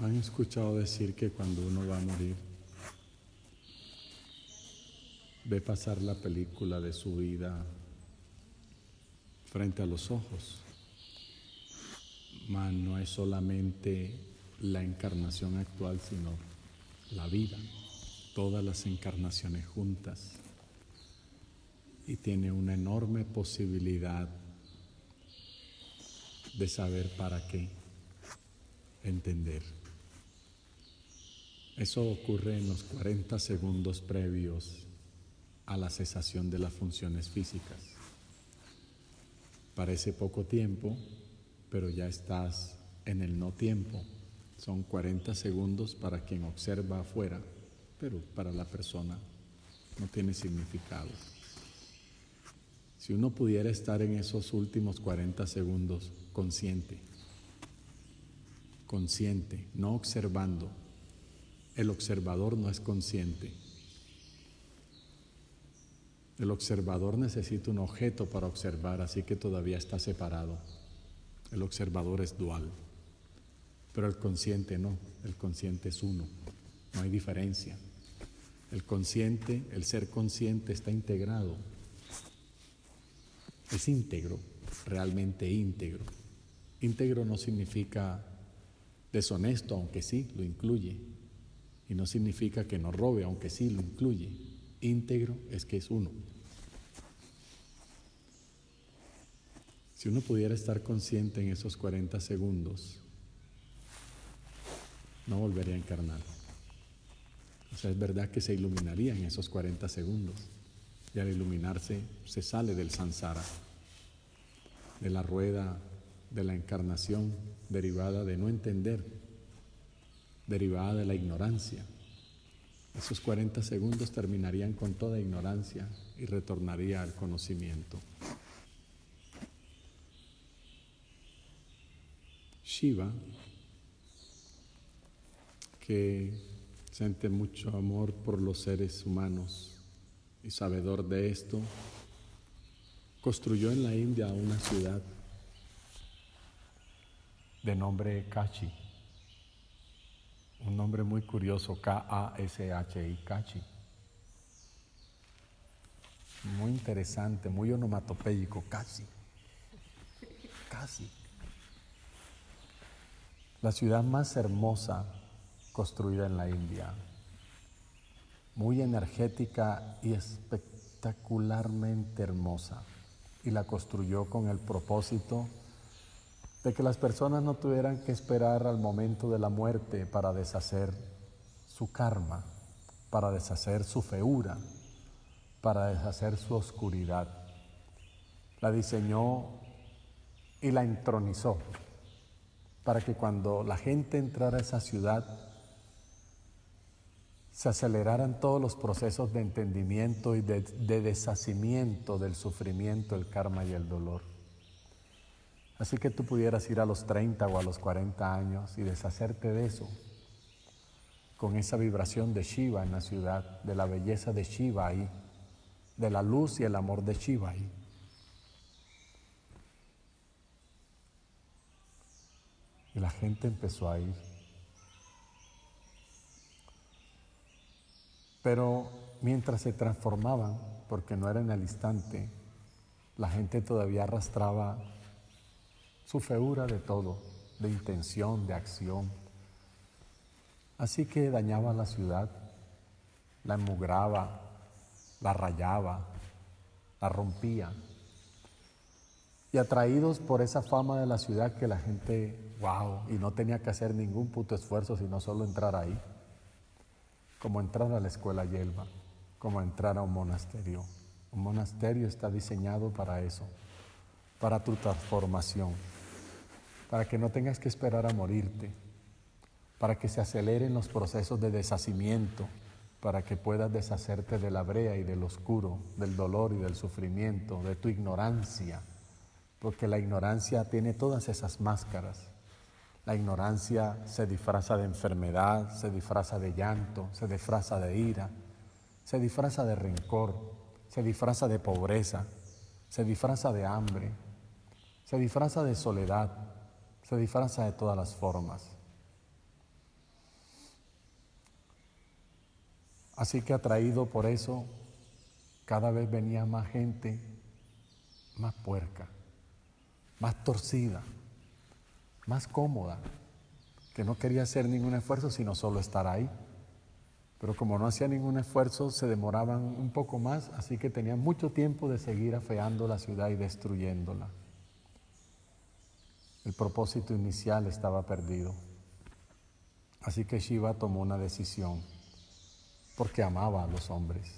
¿Han escuchado decir que cuando uno va a morir, ve pasar la película de su vida frente a los ojos? Mas no es solamente la encarnación actual, sino la vida, todas las encarnaciones juntas. Y tiene una enorme posibilidad de saber para qué, entender. Eso ocurre en los 40 segundos previos a la cesación de las funciones físicas. Parece poco tiempo, pero ya estás en el no tiempo. Son 40 segundos para quien observa afuera, pero para la persona no tiene significado. Si uno pudiera estar en esos últimos 40 segundos consciente, consciente, no observando, el observador no es consciente. El observador necesita un objeto para observar, así que todavía está separado. El observador es dual, pero el consciente no, el consciente es uno, no hay diferencia. El consciente, el ser consciente está integrado, es íntegro, realmente íntegro. Íntegro no significa deshonesto, aunque sí lo incluye. Y no significa que no robe, aunque sí lo incluye. Íntegro es que es uno. Si uno pudiera estar consciente en esos 40 segundos, no volvería a encarnar. O sea, es verdad que se iluminaría en esos 40 segundos. Y al iluminarse se sale del sansara, de la rueda de la encarnación derivada de no entender derivada de la ignorancia. Esos 40 segundos terminarían con toda ignorancia y retornaría al conocimiento. Shiva, que siente mucho amor por los seres humanos y sabedor de esto, construyó en la India una ciudad de nombre Kachi un nombre muy curioso, K-A-S-H-I, Kachi. Muy interesante, muy onomatopéyico, casi. Casi. La ciudad más hermosa construida en la India, muy energética y espectacularmente hermosa. Y la construyó con el propósito de que las personas no tuvieran que esperar al momento de la muerte para deshacer su karma, para deshacer su feura, para deshacer su oscuridad. La diseñó y la entronizó para que cuando la gente entrara a esa ciudad se aceleraran todos los procesos de entendimiento y de, de deshacimiento del sufrimiento, el karma y el dolor. Así que tú pudieras ir a los 30 o a los 40 años y deshacerte de eso, con esa vibración de Shiva en la ciudad, de la belleza de Shiva ahí, de la luz y el amor de Shiva ahí. Y la gente empezó a ir. Pero mientras se transformaban, porque no era en el instante, la gente todavía arrastraba su feura de todo, de intención, de acción. Así que dañaba la ciudad, la emugraba, la rayaba, la rompía. Y atraídos por esa fama de la ciudad que la gente, wow, y no tenía que hacer ningún puto esfuerzo sino solo entrar ahí, como entrar a la escuela Yelva, como entrar a un monasterio. Un monasterio está diseñado para eso, para tu transformación para que no tengas que esperar a morirte, para que se aceleren los procesos de deshacimiento, para que puedas deshacerte de la brea y del oscuro, del dolor y del sufrimiento, de tu ignorancia, porque la ignorancia tiene todas esas máscaras. La ignorancia se disfraza de enfermedad, se disfraza de llanto, se disfraza de ira, se disfraza de rencor, se disfraza de pobreza, se disfraza de hambre, se disfraza de soledad, se disfraza de todas las formas. Así que atraído por eso, cada vez venía más gente más puerca, más torcida, más cómoda, que no quería hacer ningún esfuerzo sino solo estar ahí. Pero como no hacía ningún esfuerzo, se demoraban un poco más, así que tenían mucho tiempo de seguir afeando la ciudad y destruyéndola. El propósito inicial estaba perdido. Así que Shiva tomó una decisión porque amaba a los hombres,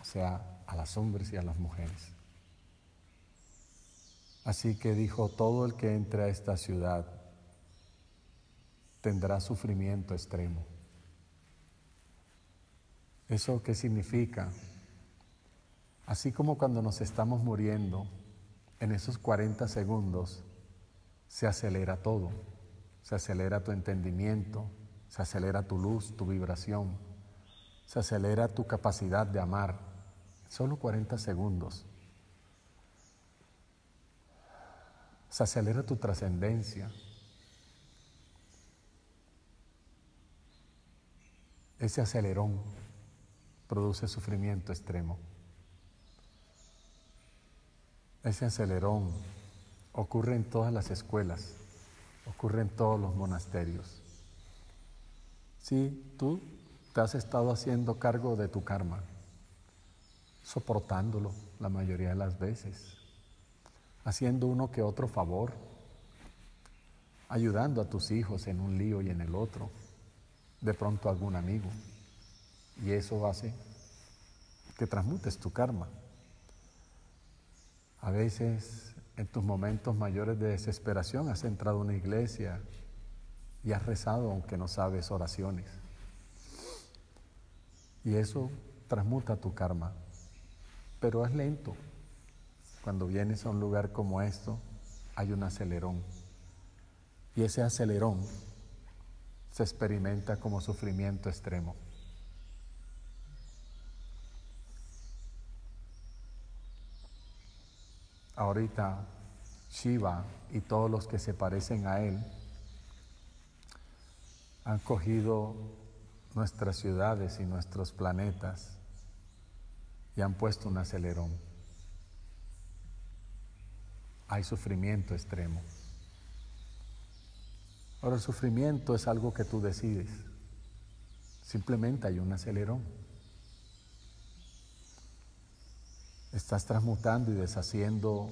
o sea, a las hombres y a las mujeres. Así que dijo, todo el que entre a esta ciudad tendrá sufrimiento extremo. ¿Eso qué significa? Así como cuando nos estamos muriendo, en esos 40 segundos se acelera todo, se acelera tu entendimiento, se acelera tu luz, tu vibración, se acelera tu capacidad de amar, solo 40 segundos. Se acelera tu trascendencia. Ese acelerón produce sufrimiento extremo. Ese acelerón ocurre en todas las escuelas, ocurre en todos los monasterios. Si tú te has estado haciendo cargo de tu karma, soportándolo la mayoría de las veces, haciendo uno que otro favor, ayudando a tus hijos en un lío y en el otro, de pronto algún amigo, y eso hace que transmutes tu karma. A veces en tus momentos mayores de desesperación has entrado a una iglesia y has rezado aunque no sabes oraciones. Y eso transmuta tu karma, pero es lento. Cuando vienes a un lugar como esto, hay un acelerón. Y ese acelerón se experimenta como sufrimiento extremo. Ahorita Shiva y todos los que se parecen a él han cogido nuestras ciudades y nuestros planetas y han puesto un acelerón. Hay sufrimiento extremo. Ahora el sufrimiento es algo que tú decides. Simplemente hay un acelerón. Estás transmutando y deshaciendo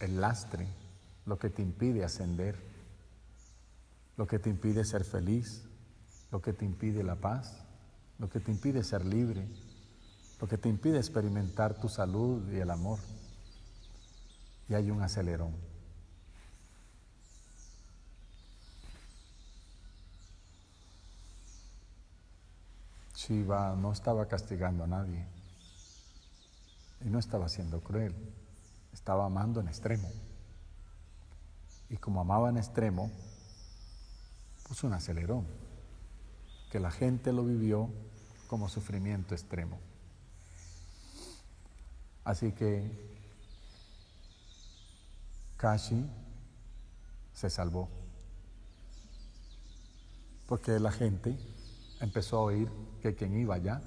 el lastre, lo que te impide ascender, lo que te impide ser feliz, lo que te impide la paz, lo que te impide ser libre, lo que te impide experimentar tu salud y el amor. Y hay un acelerón. Shiva no estaba castigando a nadie. Y no estaba siendo cruel, estaba amando en extremo. Y como amaba en extremo, puso un acelerón, que la gente lo vivió como sufrimiento extremo. Así que Kashi se salvó, porque la gente empezó a oír que quien iba allá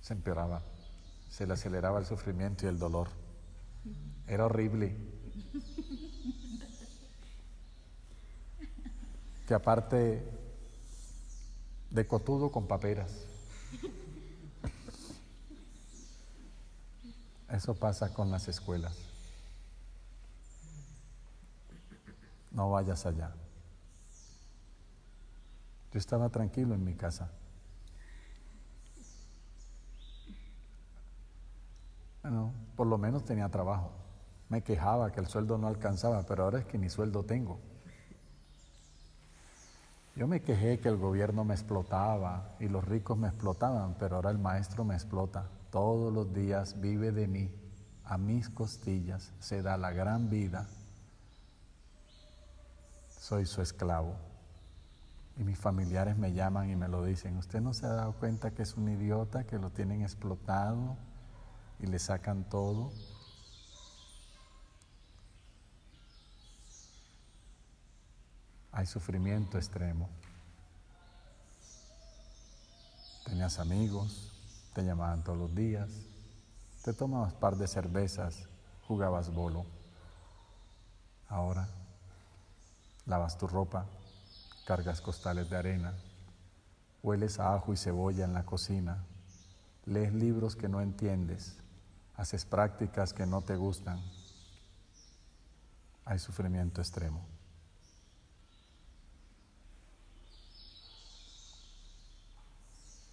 se empeoraba se le aceleraba el sufrimiento y el dolor. Era horrible. Que aparte de cotudo con paperas. Eso pasa con las escuelas. No vayas allá. Yo estaba tranquilo en mi casa. Por lo menos tenía trabajo. Me quejaba que el sueldo no alcanzaba, pero ahora es que ni sueldo tengo. Yo me quejé que el gobierno me explotaba y los ricos me explotaban, pero ahora el maestro me explota. Todos los días vive de mí, a mis costillas, se da la gran vida. Soy su esclavo. Y mis familiares me llaman y me lo dicen. ¿Usted no se ha dado cuenta que es un idiota, que lo tienen explotado? Y le sacan todo. Hay sufrimiento extremo. Tenías amigos, te llamaban todos los días, te tomabas par de cervezas, jugabas bolo. Ahora lavas tu ropa, cargas costales de arena, hueles a ajo y cebolla en la cocina, lees libros que no entiendes, haces prácticas que no te gustan. Hay sufrimiento extremo.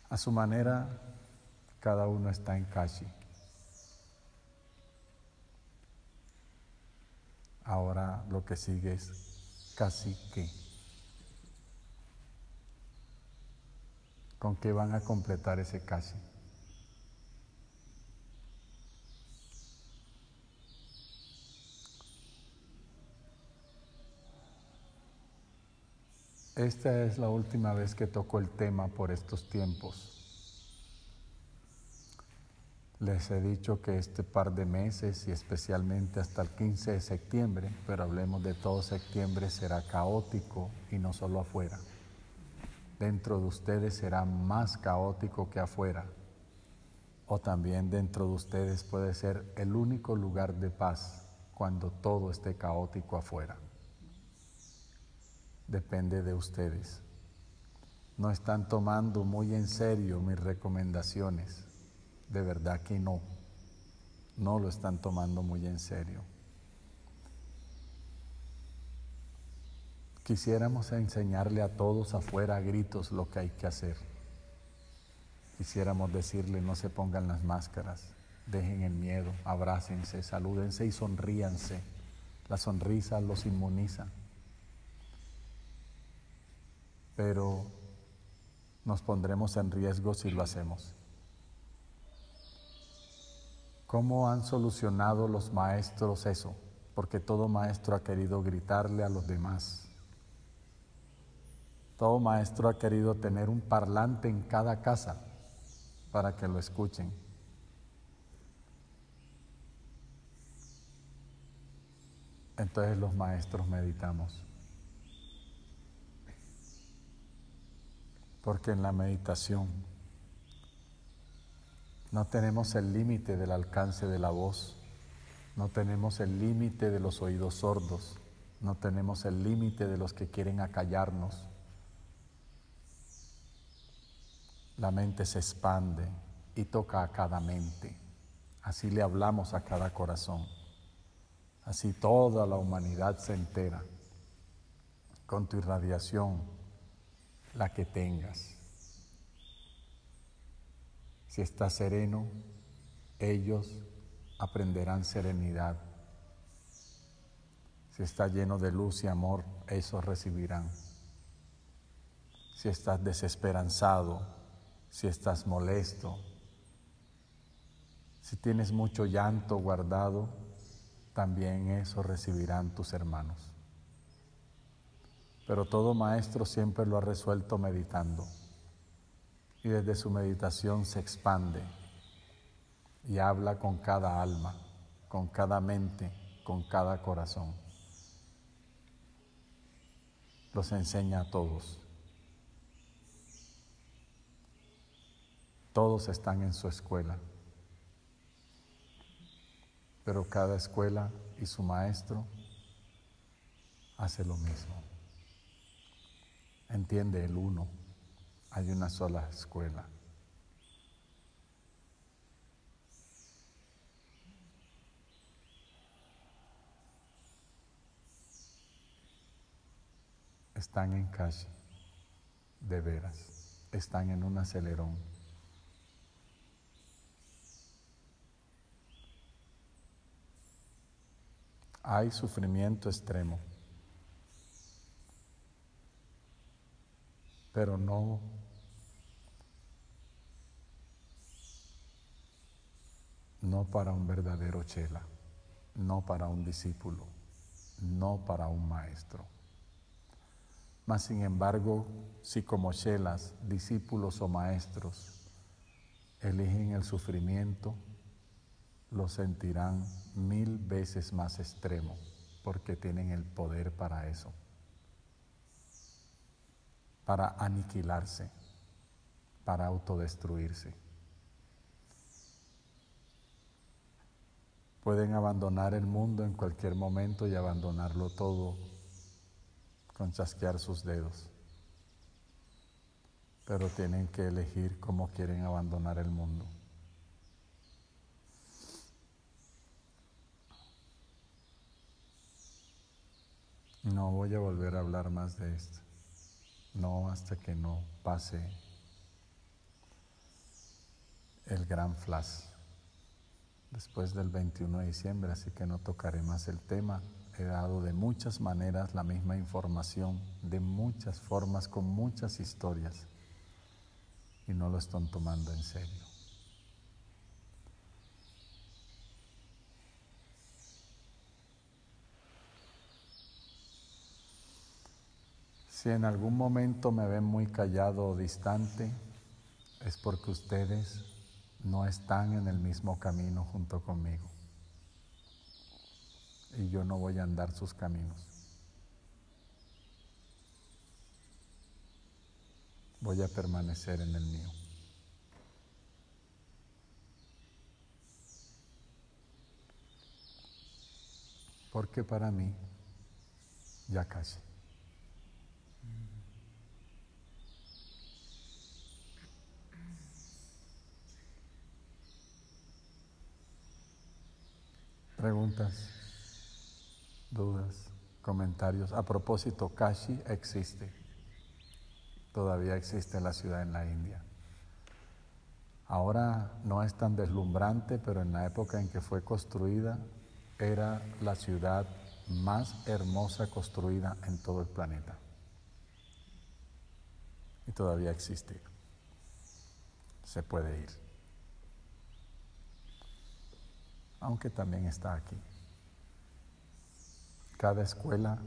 A su manera, cada uno está en Kashi. Ahora lo que sigue es casi que. ¿Con qué van a completar ese casi? Esta es la última vez que toco el tema por estos tiempos. Les he dicho que este par de meses y especialmente hasta el 15 de septiembre, pero hablemos de todo septiembre, será caótico y no solo afuera. Dentro de ustedes será más caótico que afuera. O también dentro de ustedes puede ser el único lugar de paz cuando todo esté caótico afuera depende de ustedes. No están tomando muy en serio mis recomendaciones. De verdad que no. No lo están tomando muy en serio. Quisiéramos enseñarle a todos afuera a gritos lo que hay que hacer. Quisiéramos decirle no se pongan las máscaras, dejen el miedo, abrácense, salúdense y sonríanse. La sonrisa los inmuniza pero nos pondremos en riesgo si lo hacemos. ¿Cómo han solucionado los maestros eso? Porque todo maestro ha querido gritarle a los demás. Todo maestro ha querido tener un parlante en cada casa para que lo escuchen. Entonces los maestros meditamos. Porque en la meditación no tenemos el límite del alcance de la voz, no tenemos el límite de los oídos sordos, no tenemos el límite de los que quieren acallarnos. La mente se expande y toca a cada mente. Así le hablamos a cada corazón. Así toda la humanidad se entera con tu irradiación la que tengas. Si estás sereno, ellos aprenderán serenidad. Si estás lleno de luz y amor, esos recibirán. Si estás desesperanzado, si estás molesto, si tienes mucho llanto guardado, también eso recibirán tus hermanos. Pero todo maestro siempre lo ha resuelto meditando. Y desde su meditación se expande y habla con cada alma, con cada mente, con cada corazón. Los enseña a todos. Todos están en su escuela, pero cada escuela y su maestro hace lo mismo. Entiende el uno, hay una sola escuela. Están en calle, de veras, están en un acelerón. Hay sufrimiento extremo. Pero no no para un verdadero chela, no para un discípulo, no para un maestro. Mas sin embargo, si como chelas, discípulos o maestros eligen el sufrimiento, lo sentirán mil veces más extremo, porque tienen el poder para eso para aniquilarse, para autodestruirse. Pueden abandonar el mundo en cualquier momento y abandonarlo todo con chasquear sus dedos. Pero tienen que elegir cómo quieren abandonar el mundo. No voy a volver a hablar más de esto. No hasta que no pase el gran flash después del 21 de diciembre, así que no tocaré más el tema. He dado de muchas maneras la misma información, de muchas formas, con muchas historias, y no lo están tomando en serio. Si en algún momento me ven muy callado o distante, es porque ustedes no están en el mismo camino junto conmigo. Y yo no voy a andar sus caminos. Voy a permanecer en el mío. Porque para mí ya casi. Preguntas, dudas, comentarios. A propósito, Kashi existe. Todavía existe la ciudad en la India. Ahora no es tan deslumbrante, pero en la época en que fue construida era la ciudad más hermosa construida en todo el planeta. Y todavía existe. Se puede ir aunque también está aquí. Cada escuela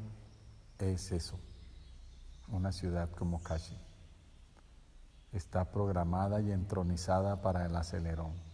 es eso, una ciudad como Kashi. Está programada y entronizada para el acelerón.